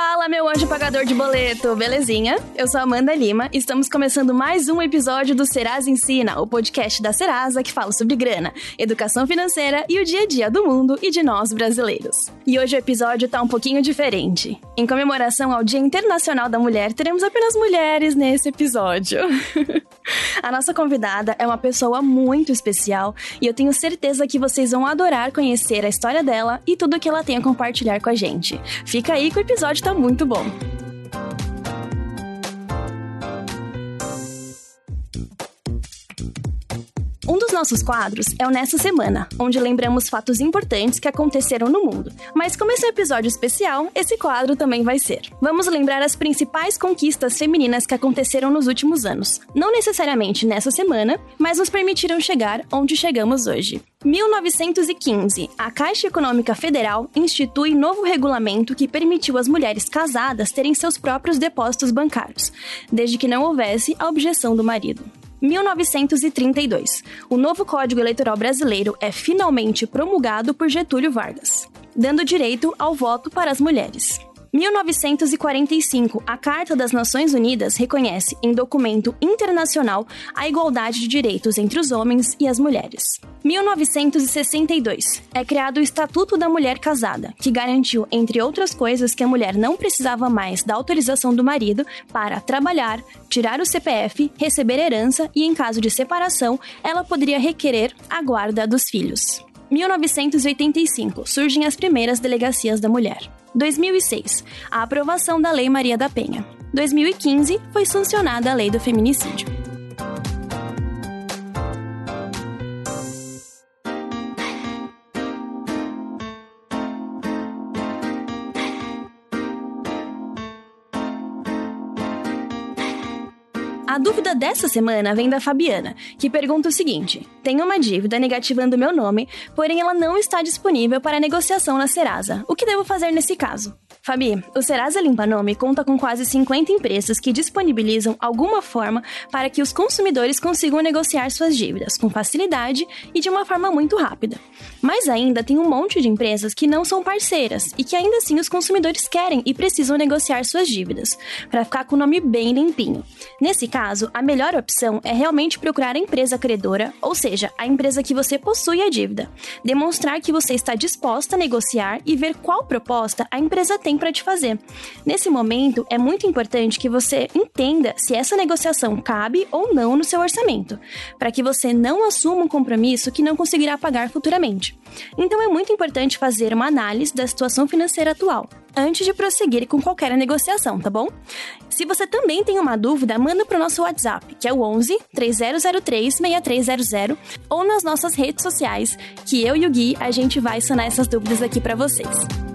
Fala, meu anjo pagador de boleto, belezinha? Eu sou Amanda Lima e estamos começando mais um episódio do Serasa Ensina, o podcast da Serasa que fala sobre grana, educação financeira e o dia a dia do mundo e de nós brasileiros. E hoje o episódio tá um pouquinho diferente. Em comemoração ao Dia Internacional da Mulher, teremos apenas mulheres nesse episódio. a nossa convidada é uma pessoa muito especial e eu tenho certeza que vocês vão adorar conhecer a história dela e tudo que ela tem a compartilhar com a gente. Fica aí que o episódio tá muito bom. Um dos nossos quadros é o Nessa Semana, onde lembramos fatos importantes que aconteceram no mundo. Mas como esse é um episódio especial, esse quadro também vai ser. Vamos lembrar as principais conquistas femininas que aconteceram nos últimos anos. Não necessariamente nessa semana, mas nos permitiram chegar onde chegamos hoje. 1915, a Caixa Econômica Federal institui novo regulamento que permitiu às mulheres casadas terem seus próprios depósitos bancários, desde que não houvesse a objeção do marido. 1932. O novo Código Eleitoral Brasileiro é finalmente promulgado por Getúlio Vargas, dando direito ao voto para as mulheres. 1945, a Carta das Nações Unidas reconhece em documento internacional a igualdade de direitos entre os homens e as mulheres. 1962, é criado o Estatuto da Mulher Casada, que garantiu, entre outras coisas, que a mulher não precisava mais da autorização do marido para trabalhar, tirar o CPF, receber herança e, em caso de separação, ela poderia requerer a guarda dos filhos. 1985, surgem as primeiras delegacias da mulher. 2006, a aprovação da Lei Maria da Penha. 2015, foi sancionada a Lei do Feminicídio. A dúvida dessa semana vem da Fabiana, que pergunta o seguinte: Tenho uma dívida negativando meu nome, porém ela não está disponível para negociação na Serasa. O que devo fazer nesse caso? Fabi, o Serasa Limpa Nome conta com quase 50 empresas que disponibilizam alguma forma para que os consumidores consigam negociar suas dívidas com facilidade e de uma forma muito rápida. Mas ainda tem um monte de empresas que não são parceiras e que ainda assim os consumidores querem e precisam negociar suas dívidas, para ficar com o nome bem limpinho. Nesse caso, a melhor opção é realmente procurar a empresa credora, ou seja, a empresa que você possui a dívida, demonstrar que você está disposta a negociar e ver qual proposta a empresa tem para te fazer. Nesse momento, é muito importante que você entenda se essa negociação cabe ou não no seu orçamento, para que você não assuma um compromisso que não conseguirá pagar futuramente. Então, é muito importante fazer uma análise da situação financeira atual antes de prosseguir com qualquer negociação, tá bom? Se você também tem uma dúvida, manda para o nosso WhatsApp, que é o 11 3003 6300, ou nas nossas redes sociais, que eu e o Gui a gente vai sanar essas dúvidas aqui para vocês.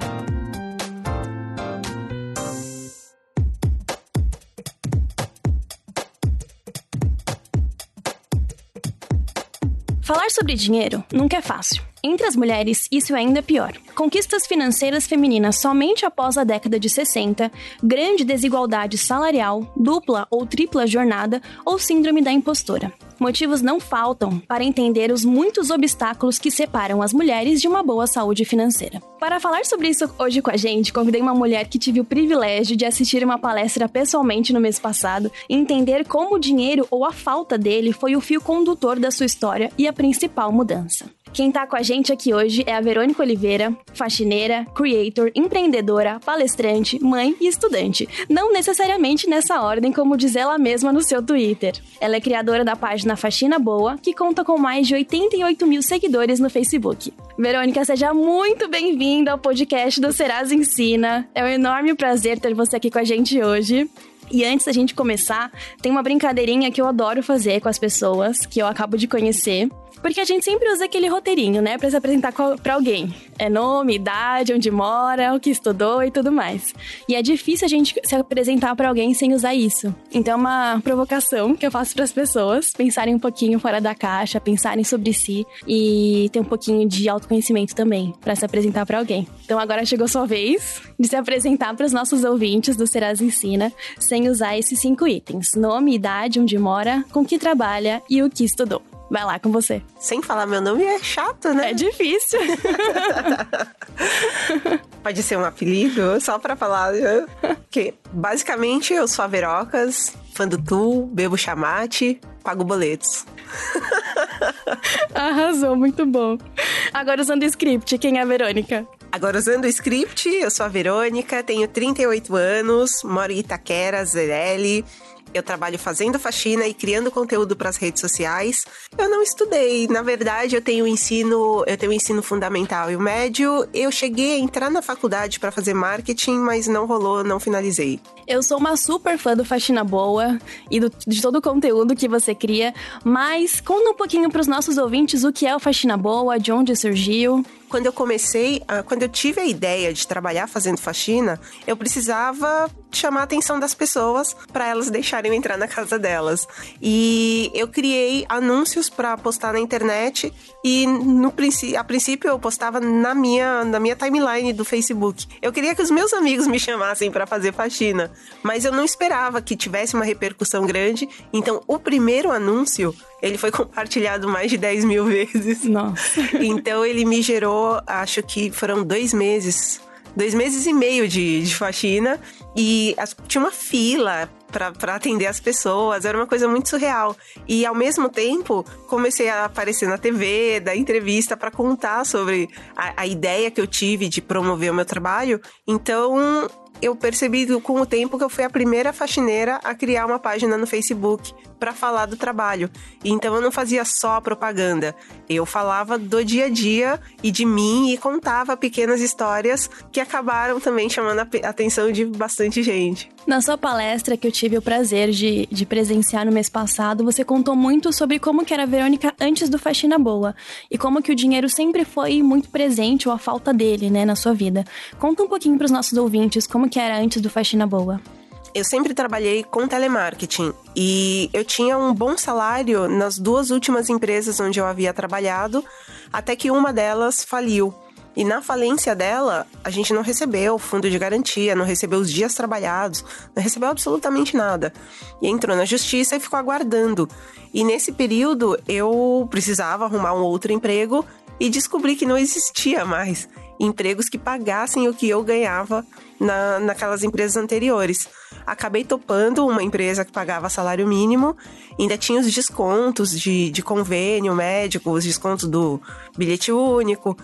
Falar sobre dinheiro nunca é fácil. Entre as mulheres, isso é ainda pior. Conquistas financeiras femininas somente após a década de 60, grande desigualdade salarial, dupla ou tripla jornada ou síndrome da impostora. Motivos não faltam para entender os muitos obstáculos que separam as mulheres de uma boa saúde financeira. Para falar sobre isso hoje com a gente, convidei uma mulher que tive o privilégio de assistir uma palestra pessoalmente no mês passado e entender como o dinheiro ou a falta dele foi o fio condutor da sua história e a principal mudança. Quem tá com a gente aqui hoje é a Verônica Oliveira, faxineira, creator, empreendedora, palestrante, mãe e estudante. Não necessariamente nessa ordem, como diz ela mesma no seu Twitter. Ela é criadora da página Faxina Boa, que conta com mais de 88 mil seguidores no Facebook. Verônica, seja muito bem-vinda ao podcast do Serasa Ensina. É um enorme prazer ter você aqui com a gente hoje. E antes da gente começar, tem uma brincadeirinha que eu adoro fazer com as pessoas que eu acabo de conhecer. Porque a gente sempre usa aquele roteirinho, né, para se apresentar para alguém. É nome, idade, onde mora, o que estudou e tudo mais. E é difícil a gente se apresentar para alguém sem usar isso. Então é uma provocação que eu faço para as pessoas pensarem um pouquinho fora da caixa, pensarem sobre si e ter um pouquinho de autoconhecimento também para se apresentar para alguém. Então agora chegou sua vez de se apresentar para os nossos ouvintes do Serasa Ensina sem usar esses cinco itens: nome, idade, onde mora, com que trabalha e o que estudou. Vai lá com você. Sem falar meu nome é chato, né? É difícil. Pode ser um apelido, só pra falar. Né? Que basicamente eu sou a Verocas, fã do Tu, bebo chamate, pago boletos. Arrasou, muito bom. Agora usando o script, quem é a Verônica? Agora usando o script, eu sou a Verônica, tenho 38 anos, moro em Itaquera, Zerelli, eu trabalho fazendo faxina e criando conteúdo para as redes sociais. Eu não estudei, na verdade, eu tenho ensino, eu tenho ensino fundamental e o médio. Eu cheguei a entrar na faculdade para fazer marketing, mas não rolou, não finalizei. Eu sou uma super fã do Faxina Boa e do, de todo o conteúdo que você cria, mas conta um pouquinho para os nossos ouvintes o que é o Faxina Boa, de onde surgiu quando eu comecei, quando eu tive a ideia de trabalhar fazendo faxina, eu precisava chamar a atenção das pessoas para elas deixarem eu entrar na casa delas. E eu criei anúncios para postar na internet e no a princípio eu postava na minha na minha timeline do Facebook. Eu queria que os meus amigos me chamassem para fazer faxina, mas eu não esperava que tivesse uma repercussão grande. Então, o primeiro anúncio ele foi compartilhado mais de 10 mil vezes. Nossa. Então ele me gerou, acho que foram dois meses dois meses e meio de, de faxina e as, tinha uma fila para atender as pessoas, era uma coisa muito surreal. E ao mesmo tempo, comecei a aparecer na TV, dar entrevista para contar sobre a, a ideia que eu tive de promover o meu trabalho. Então, eu percebi com o tempo que eu fui a primeira faxineira a criar uma página no Facebook para falar do trabalho. Então eu não fazia só propaganda, eu falava do dia a dia e de mim e contava pequenas histórias que acabaram também chamando a atenção de bastante gente. Na sua palestra que eu tive o prazer de, de presenciar no mês passado, você contou muito sobre como que era a Verônica antes do Faxina Boa e como que o dinheiro sempre foi muito presente ou a falta dele, né, na sua vida. Conta um pouquinho para os nossos ouvintes como que era antes do Faxina Boa. Eu sempre trabalhei com telemarketing e eu tinha um bom salário nas duas últimas empresas onde eu havia trabalhado, até que uma delas faliu. E na falência dela, a gente não recebeu fundo de garantia, não recebeu os dias trabalhados, não recebeu absolutamente nada. E entrou na justiça e ficou aguardando. E nesse período eu precisava arrumar um outro emprego e descobri que não existia mais empregos que pagassem o que eu ganhava na, naquelas empresas anteriores. Acabei topando uma empresa que pagava salário mínimo, ainda tinha os descontos de, de convênio médico, os descontos do bilhete único.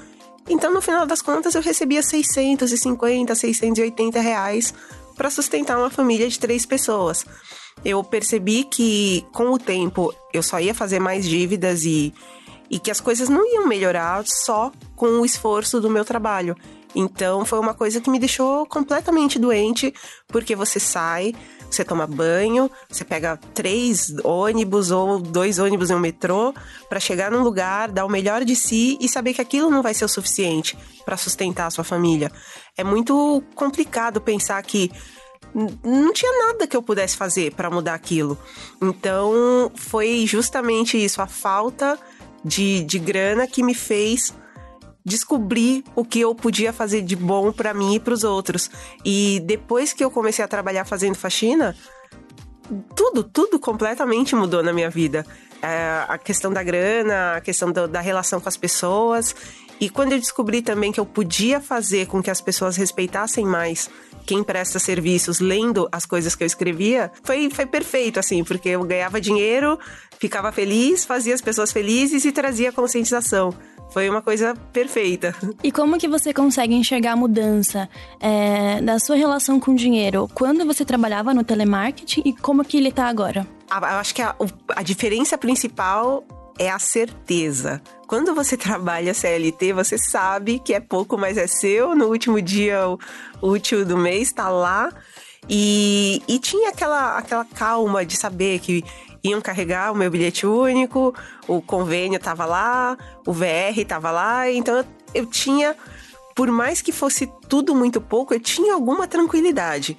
Então, no final das contas, eu recebia 650, 680 reais para sustentar uma família de três pessoas. Eu percebi que, com o tempo, eu só ia fazer mais dívidas e e que as coisas não iam melhorar só com o esforço do meu trabalho. Então foi uma coisa que me deixou completamente doente, porque você sai, você toma banho, você pega três ônibus ou dois ônibus em um metrô para chegar num lugar, dar o melhor de si e saber que aquilo não vai ser o suficiente para sustentar a sua família. É muito complicado pensar que não tinha nada que eu pudesse fazer para mudar aquilo. Então foi justamente isso, a falta de, de grana que me fez descobrir o que eu podia fazer de bom para mim e para os outros. E depois que eu comecei a trabalhar fazendo faxina, tudo, tudo completamente mudou na minha vida. É, a questão da grana, a questão do, da relação com as pessoas. E quando eu descobri também que eu podia fazer com que as pessoas respeitassem mais quem presta serviços lendo as coisas que eu escrevia, foi, foi perfeito, assim, porque eu ganhava dinheiro, ficava feliz, fazia as pessoas felizes e trazia conscientização. Foi uma coisa perfeita. E como que você consegue enxergar a mudança é, da sua relação com o dinheiro quando você trabalhava no telemarketing e como que ele tá agora? Eu acho que a, a diferença principal é a certeza. Quando você trabalha CLT, você sabe que é pouco, mas é seu. No último dia útil do mês, tá lá. E, e tinha aquela, aquela calma de saber que iam carregar o meu bilhete único, o convênio tava lá, o VR tava lá. Então eu, eu tinha, por mais que fosse tudo muito pouco, eu tinha alguma tranquilidade.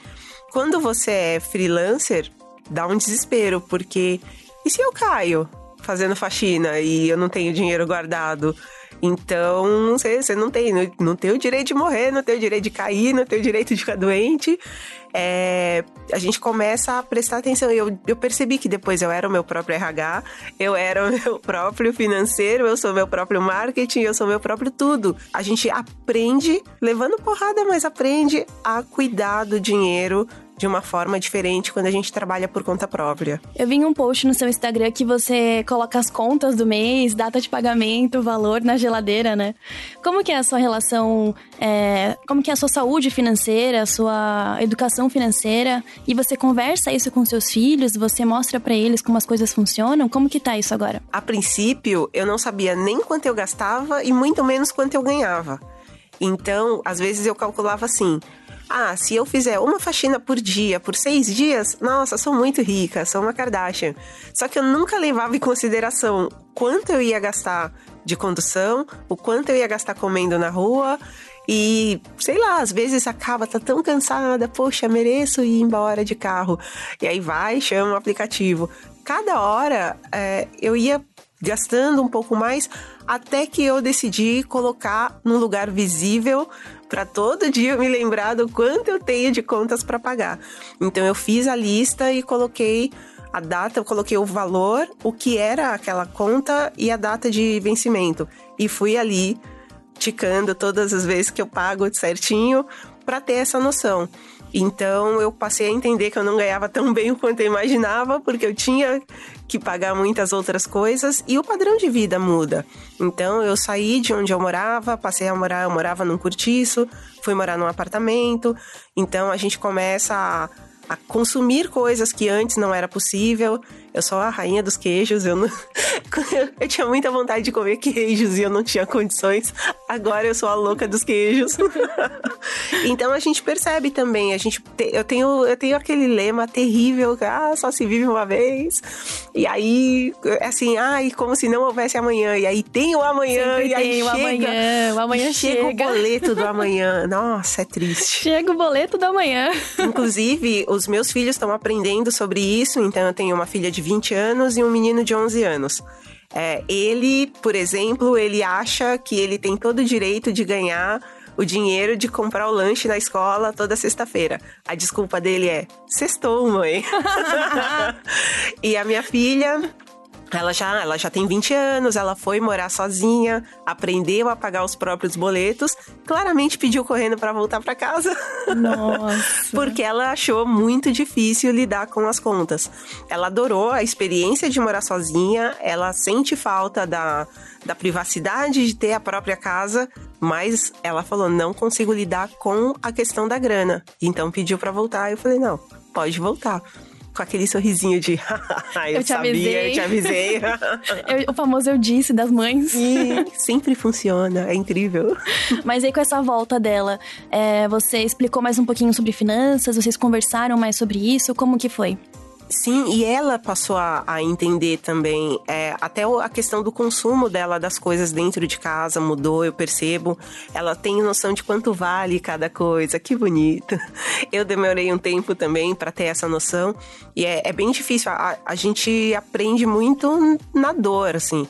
Quando você é freelancer, dá um desespero, porque e se eu caio? fazendo faxina e eu não tenho dinheiro guardado. Então, você, você não tem, não, não tem o direito de morrer, não tem o direito de cair, não tem o direito de ficar doente. É, a gente começa a prestar atenção. Eu, eu percebi que depois eu era o meu próprio RH, eu era o meu próprio financeiro, eu sou meu próprio marketing, eu sou meu próprio tudo. A gente aprende levando porrada, mas aprende a cuidar do dinheiro de uma forma diferente quando a gente trabalha por conta própria. Eu vi um post no seu Instagram que você coloca as contas do mês, data de pagamento, valor na geladeira, né? Como que é a sua relação, é, como que é a sua saúde financeira, a sua educação financeira? E você conversa isso com seus filhos? Você mostra para eles como as coisas funcionam? Como que tá isso agora? A princípio, eu não sabia nem quanto eu gastava e muito menos quanto eu ganhava. Então, às vezes eu calculava assim: ah, se eu fizer uma faxina por dia, por seis dias, nossa, sou muito rica, sou uma Kardashian. Só que eu nunca levava em consideração quanto eu ia gastar de condução, o quanto eu ia gastar comendo na rua. E, sei lá, às vezes acaba, tá tão cansada, poxa, mereço ir embora de carro. E aí vai, chama o aplicativo. Cada hora é, eu ia gastando um pouco mais, até que eu decidi colocar num lugar visível para todo dia me lembrar do quanto eu tenho de contas para pagar. Então eu fiz a lista e coloquei a data, eu coloquei o valor, o que era aquela conta e a data de vencimento. E fui ali ticando todas as vezes que eu pago certinho para ter essa noção. Então eu passei a entender que eu não ganhava tão bem quanto eu imaginava, porque eu tinha que pagar muitas outras coisas e o padrão de vida muda. Então eu saí de onde eu morava, passei a morar, eu morava num cortiço, fui morar num apartamento. Então a gente começa a a consumir coisas que antes não era possível. Eu sou a rainha dos queijos, eu não... eu tinha muita vontade de comer queijos e eu não tinha condições. Agora eu sou a louca dos queijos. então a gente percebe também, a gente te... eu tenho eu tenho aquele lema terrível, ah, só se vive uma vez. E aí assim, ai, como se não houvesse amanhã. E aí tem o amanhã Sempre e aí tem o chega, amanhã, o amanhã chega, chega. o boleto do amanhã. Nossa, é triste. Chega o boleto da manhã. Inclusive, os meus filhos estão aprendendo sobre isso, então eu tenho uma filha de 20 anos e um menino de 11 anos. É, ele, por exemplo, ele acha que ele tem todo o direito de ganhar o dinheiro de comprar o lanche na escola toda sexta-feira. A desculpa dele é: sextou, mãe. e a minha filha, ela já, ela já tem 20 anos, ela foi morar sozinha, aprendeu a pagar os próprios boletos, claramente pediu correndo para voltar para casa. Nossa. Porque ela achou muito difícil lidar com as contas. Ela adorou a experiência de morar sozinha, ela sente falta da, da privacidade de ter a própria casa, mas ela falou: não consigo lidar com a questão da grana. Então pediu para voltar. Eu falei: não, pode voltar com aquele sorrisinho de eu, Eu te sabia, avisei." eu te avisei. Eu- o famoso eu disse das mães. e sempre funciona, é incrível. Mas aí com essa volta dela, é, você explicou mais um pouquinho sobre finanças? Vocês conversaram mais sobre isso? Como que foi? Sim, e ela passou a, a entender também, é, até a questão do consumo dela das coisas dentro de casa mudou, eu percebo. Ela tem noção de quanto vale cada coisa, que bonito. Eu demorei um tempo também para ter essa noção, e é, é bem difícil, a, a gente aprende muito na dor, assim.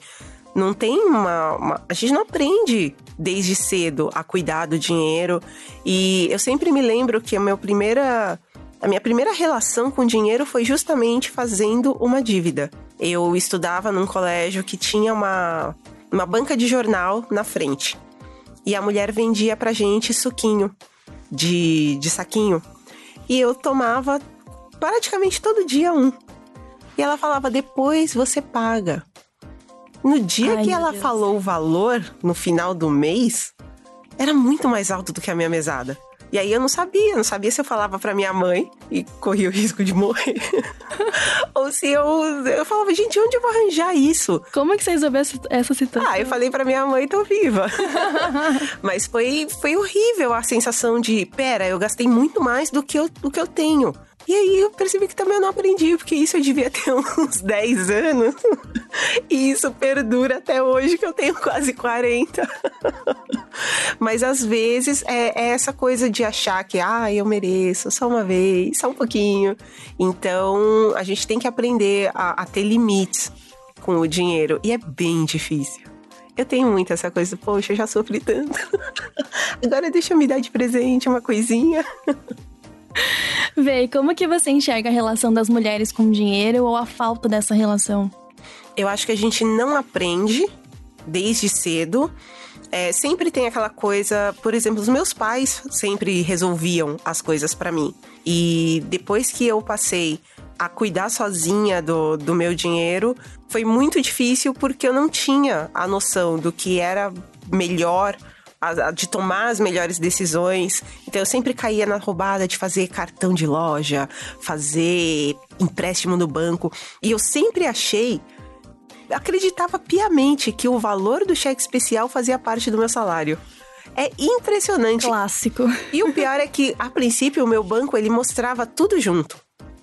Não tem uma, uma. A gente não aprende desde cedo a cuidar do dinheiro. E eu sempre me lembro que a minha primeira. A minha primeira relação com dinheiro foi justamente fazendo uma dívida. Eu estudava num colégio que tinha uma, uma banca de jornal na frente. E a mulher vendia pra gente suquinho de, de saquinho. E eu tomava praticamente todo dia um. E ela falava: depois você paga. No dia Ai, que ela Deus. falou o valor, no final do mês, era muito mais alto do que a minha mesada. E aí eu não sabia, não sabia se eu falava pra minha mãe e corria o risco de morrer. Ou se eu, eu falava, gente, onde eu vou arranjar isso? Como que você resolveu essa, situação? Ah, eu falei pra minha mãe, tô viva. Mas foi, foi horrível a sensação de, pera, eu gastei muito mais do que eu, do que eu tenho. E aí eu percebi que também eu não aprendi, porque isso eu devia ter uns 10 anos. E isso perdura até hoje, que eu tenho quase 40. Mas às vezes é, é essa coisa de achar que, ah, eu mereço, só uma vez, só um pouquinho. Então a gente tem que aprender a, a ter limites com o dinheiro. E é bem difícil. Eu tenho muito essa coisa, poxa, eu já sofri tanto. Agora deixa eu me dar de presente uma coisinha. Vê, como que você enxerga a relação das mulheres com dinheiro ou a falta dessa relação? Eu acho que a gente não aprende desde cedo. É, sempre tem aquela coisa, por exemplo, os meus pais sempre resolviam as coisas para mim. E depois que eu passei a cuidar sozinha do, do meu dinheiro, foi muito difícil porque eu não tinha a noção do que era melhor de tomar as melhores decisões. Então eu sempre caía na roubada de fazer cartão de loja, fazer empréstimo no banco. E eu sempre achei, acreditava piamente que o valor do cheque especial fazia parte do meu salário. É impressionante. Clássico. E o pior é que, a princípio, o meu banco ele mostrava tudo junto.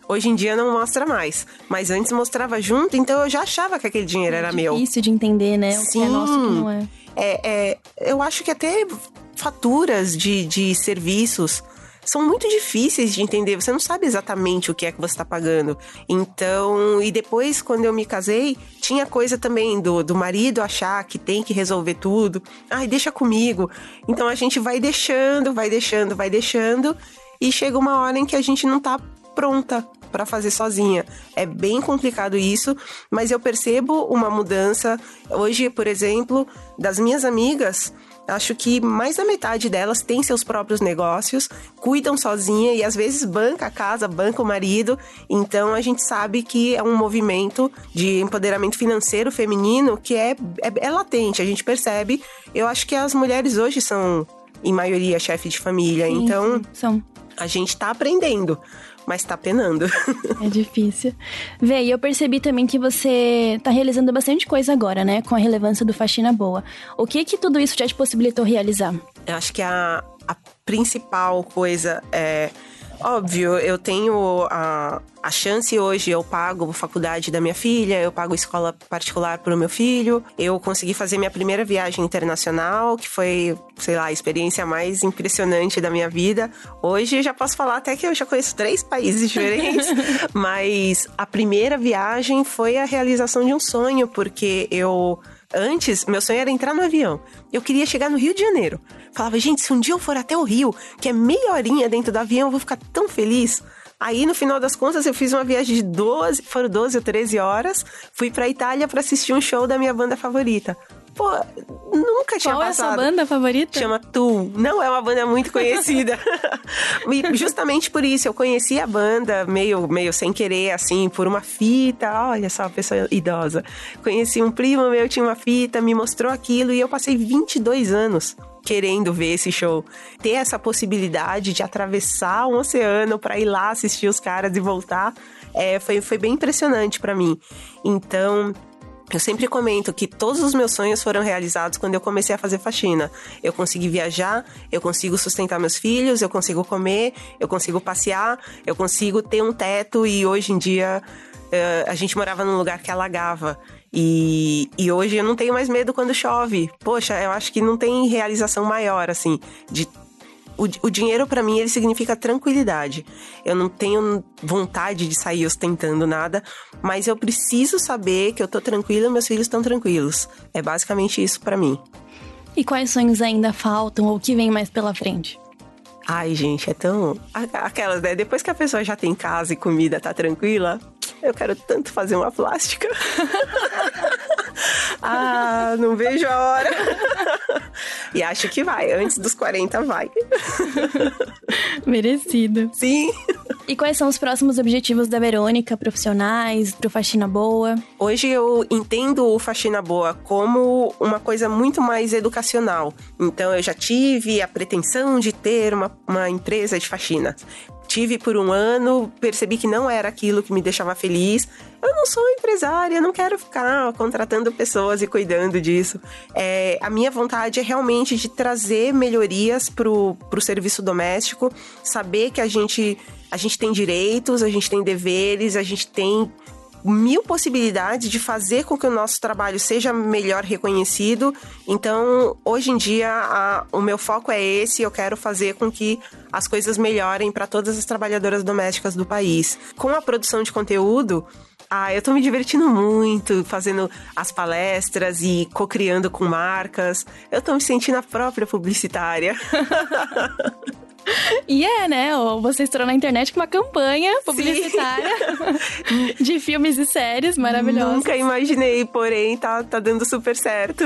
Hoje em dia não mostra mais. Mas antes mostrava junto, então eu já achava que aquele dinheiro é era meu. Difícil de entender, né? O Sim. que é nosso e o que não é. É, é. Eu acho que até faturas de, de serviços são muito difíceis de entender. Você não sabe exatamente o que é que você está pagando. Então, e depois, quando eu me casei, tinha coisa também do, do marido achar que tem que resolver tudo. Ai, deixa comigo. Então a gente vai deixando, vai deixando, vai deixando. E chega uma hora em que a gente não tá pronta para fazer sozinha. É bem complicado isso, mas eu percebo uma mudança. Hoje, por exemplo, das minhas amigas, acho que mais da metade delas tem seus próprios negócios, cuidam sozinha e às vezes banca a casa, banca o marido. Então a gente sabe que é um movimento de empoderamento financeiro feminino que é, é, é latente, a gente percebe. Eu acho que as mulheres hoje são, em maioria, chefe de família. Sim, então. sim, são. A gente tá aprendendo mas tá penando. É difícil. Vê, e eu percebi também que você tá realizando bastante coisa agora, né? Com a relevância do Faxina Boa. O que que tudo isso já te possibilitou realizar? Eu acho que a, a principal coisa é Óbvio, eu tenho a, a chance hoje, eu pago a faculdade da minha filha, eu pago escola particular para o meu filho, eu consegui fazer minha primeira viagem internacional, que foi, sei lá, a experiência mais impressionante da minha vida. Hoje já posso falar até que eu já conheço três países diferentes, mas a primeira viagem foi a realização de um sonho, porque eu Antes, meu sonho era entrar no avião. Eu queria chegar no Rio de Janeiro. Falava, gente, se um dia eu for até o Rio, que é meia horinha dentro do avião, eu vou ficar tão feliz. Aí, no final das contas, eu fiz uma viagem de 12, foram 12 ou 13 horas, fui pra Itália para assistir um show da minha banda favorita. Pô, nunca tinha Qual passado. é a sua banda favorita? Chama Tool. Não é uma banda muito conhecida. e justamente por isso, eu conheci a banda meio, meio sem querer, assim, por uma fita. Olha só, pessoa idosa. Conheci um primo meu, tinha uma fita, me mostrou aquilo e eu passei 22 anos querendo ver esse show. Ter essa possibilidade de atravessar um oceano para ir lá assistir os caras e voltar, é, foi, foi bem impressionante para mim. Então, eu sempre comento que todos os meus sonhos foram realizados quando eu comecei a fazer faxina. Eu consegui viajar, eu consigo sustentar meus filhos, eu consigo comer, eu consigo passear, eu consigo ter um teto e hoje em dia uh, a gente morava num lugar que alagava. E, e hoje eu não tenho mais medo quando chove. Poxa, eu acho que não tem realização maior, assim, de o, o dinheiro para mim ele significa tranquilidade. Eu não tenho vontade de sair ostentando nada, mas eu preciso saber que eu tô tranquila e meus filhos estão tranquilos. É basicamente isso para mim. E quais sonhos ainda faltam ou o que vem mais pela frente? Ai, gente, é tão. Aquelas, né? Depois que a pessoa já tem casa e comida, tá tranquila, eu quero tanto fazer uma plástica. ah, não vejo a hora. e acho que vai. Antes dos 40 vai. Merecido. Sim. E quais são os próximos objetivos da Verônica, profissionais, pro Faxina Boa? Hoje eu entendo o Faxina Boa como uma coisa muito mais educacional. Então eu já tive a pretensão de ter uma, uma empresa de faxina tive por um ano, percebi que não era aquilo que me deixava feliz. Eu não sou empresária, não quero ficar contratando pessoas e cuidando disso. É, a minha vontade é realmente de trazer melhorias pro, pro serviço doméstico, saber que a gente, a gente tem direitos, a gente tem deveres, a gente tem mil possibilidades de fazer com que o nosso trabalho seja melhor reconhecido. Então, hoje em dia, a, o meu foco é esse. Eu quero fazer com que as coisas melhorem para todas as trabalhadoras domésticas do país. Com a produção de conteúdo, Ah, eu tô me divertindo muito fazendo as palestras e co-criando com marcas. Eu tô me sentindo a própria publicitária. E é, né? Você estourou na internet com uma campanha publicitária de filmes e séries maravilhosas. Nunca imaginei, porém tá, tá dando super certo.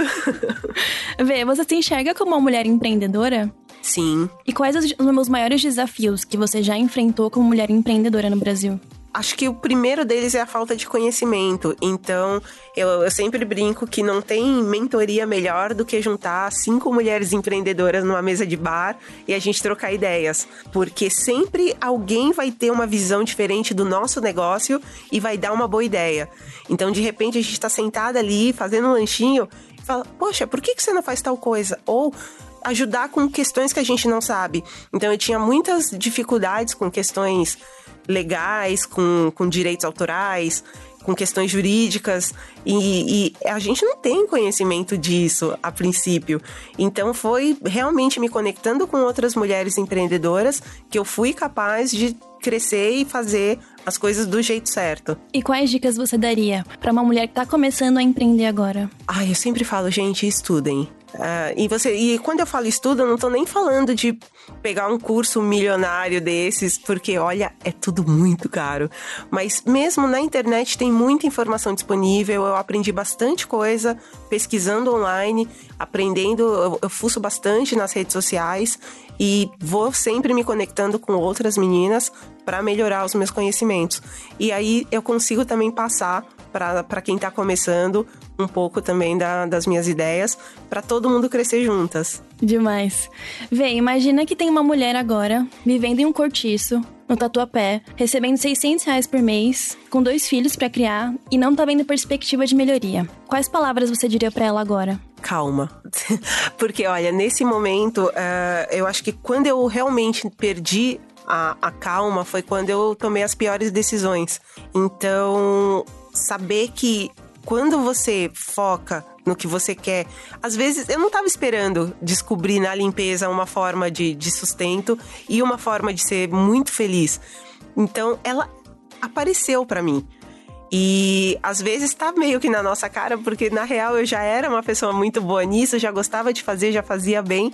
Vê, você se enxerga como uma mulher empreendedora? Sim. E quais os, os maiores desafios que você já enfrentou como mulher empreendedora no Brasil? Acho que o primeiro deles é a falta de conhecimento. Então, eu, eu, sempre brinco que não tem mentoria melhor do que juntar cinco mulheres empreendedoras numa mesa de bar e a gente trocar ideias. Porque sempre alguém vai ter uma visão diferente do nosso negócio e vai dar uma boa ideia. Então, de repente, a gente está sentada ali fazendo um lanchinho e fala: Poxa, por que, que você não faz tal coisa? Ou ajudar com questões que a gente não sabe. Então, eu tinha muitas dificuldades com questões legais, com, com direitos autorais, com questões jurídicas e, e, a gente não tem conhecimento disso a princípio. Então foi realmente me conectando com outras mulheres empreendedoras que eu fui capaz de crescer e fazer as coisas do jeito certo. E quais dicas você daria para uma mulher que está começando a empreender agora? Ah, eu sempre falo, gente, estudem. Uh, e você e quando eu falo estudo, eu não tô nem falando de pegar um curso milionário desses, porque olha, é tudo muito caro. Mas mesmo na internet tem muita informação disponível. Eu aprendi bastante coisa pesquisando online, aprendendo, eu, eu fuço bastante nas redes sociais e vou sempre me conectando com outras meninas para melhorar os meus conhecimentos. E aí eu consigo também passar para quem está começando um pouco também da, das minhas ideias, para todo mundo crescer juntas. Demais. Vem, imagina que tem uma mulher agora vivendo em um cortiço, no Tatuapé, recebendo 600 reais por mês, com dois filhos para criar e não tá vendo perspectiva de melhoria. Quais palavras você diria para ela agora? Calma. Porque, olha, nesse momento, uh, eu acho que quando eu realmente perdi a, a, calma foi quando eu tomei as piores decisões. Então, saber que quando você foca no que você quer, às vezes eu não estava esperando descobrir na limpeza uma forma de, de sustento e uma forma de ser muito feliz. Então ela apareceu para mim. E às vezes tá meio que na nossa cara, porque na real eu já era uma pessoa muito boa nisso, já gostava de fazer, já fazia bem.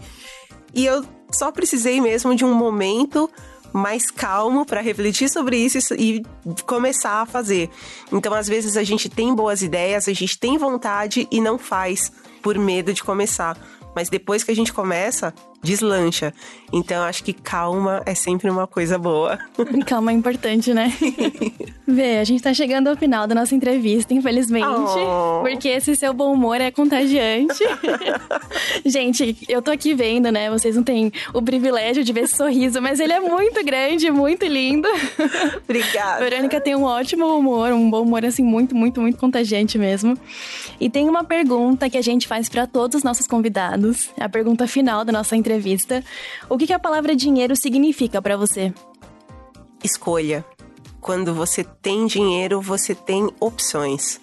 E eu só precisei mesmo de um momento mais calmo para refletir sobre isso e começar a fazer. Então, às vezes a gente tem boas ideias, a gente tem vontade e não faz por medo de começar. Mas depois que a gente começa, deslancha. Então acho que calma é sempre uma coisa boa. Calma é importante, né? Vê, a gente tá chegando ao final da nossa entrevista, infelizmente. Oh. Porque esse seu bom humor é contagiante. gente, eu tô aqui vendo, né? Vocês não têm o privilégio de ver esse sorriso, mas ele é muito grande, muito lindo. Obrigada. Verônica tem um ótimo humor, um bom humor, assim, muito, muito, muito contagiante mesmo. E tem uma pergunta que a gente faz para todos os nossos convidados. A pergunta final da nossa entrevista entrevista. O que, que a palavra dinheiro significa para você? Escolha. Quando você tem dinheiro, você tem opções.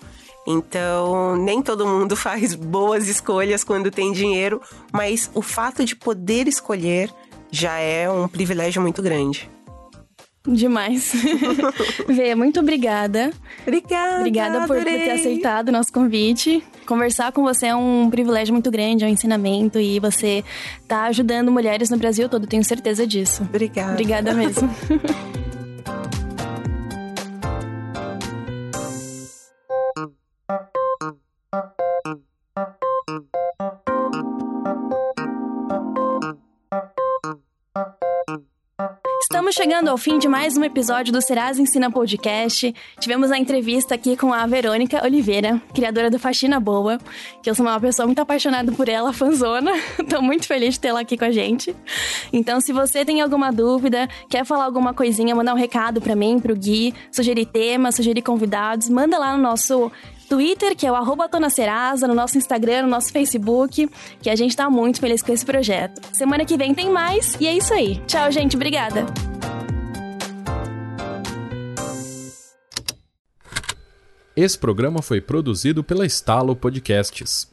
Então, nem todo mundo faz boas escolhas quando tem dinheiro, mas o fato de poder escolher já é um privilégio muito grande. Demais. Vê, muito obrigada. Obrigada. Obrigada por, por, ter aceitado o nosso convite. Conversar com você é um privilégio muito grande, é um ensinamento e você tá ajudando mulheres no Brasil todo, tenho certeza disso. Obrigada. Obrigada mesmo. Estamos chegando ao fim de mais um episódio do Serasa Ensina Podcast. Tivemos a entrevista aqui com a Verônica Oliveira, criadora do Faxina Boa, que eu sou uma pessoa muito apaixonada por ela, fanzona. Tô muito feliz de tê-la aqui com a gente. Então, se você tem alguma dúvida, quer falar alguma coisinha, mandar um recado para mim, pro Gui, sugerir temas, sugerir convidados, manda lá no nosso Twitter, que é o arroba Serasa, no nosso Instagram, no nosso Facebook, que a gente tá muito feliz com esse projeto. Semana que vem tem mais e é isso aí. Tchau, gente. Obrigada. Esse programa foi produzido pela Estalo Podcasts.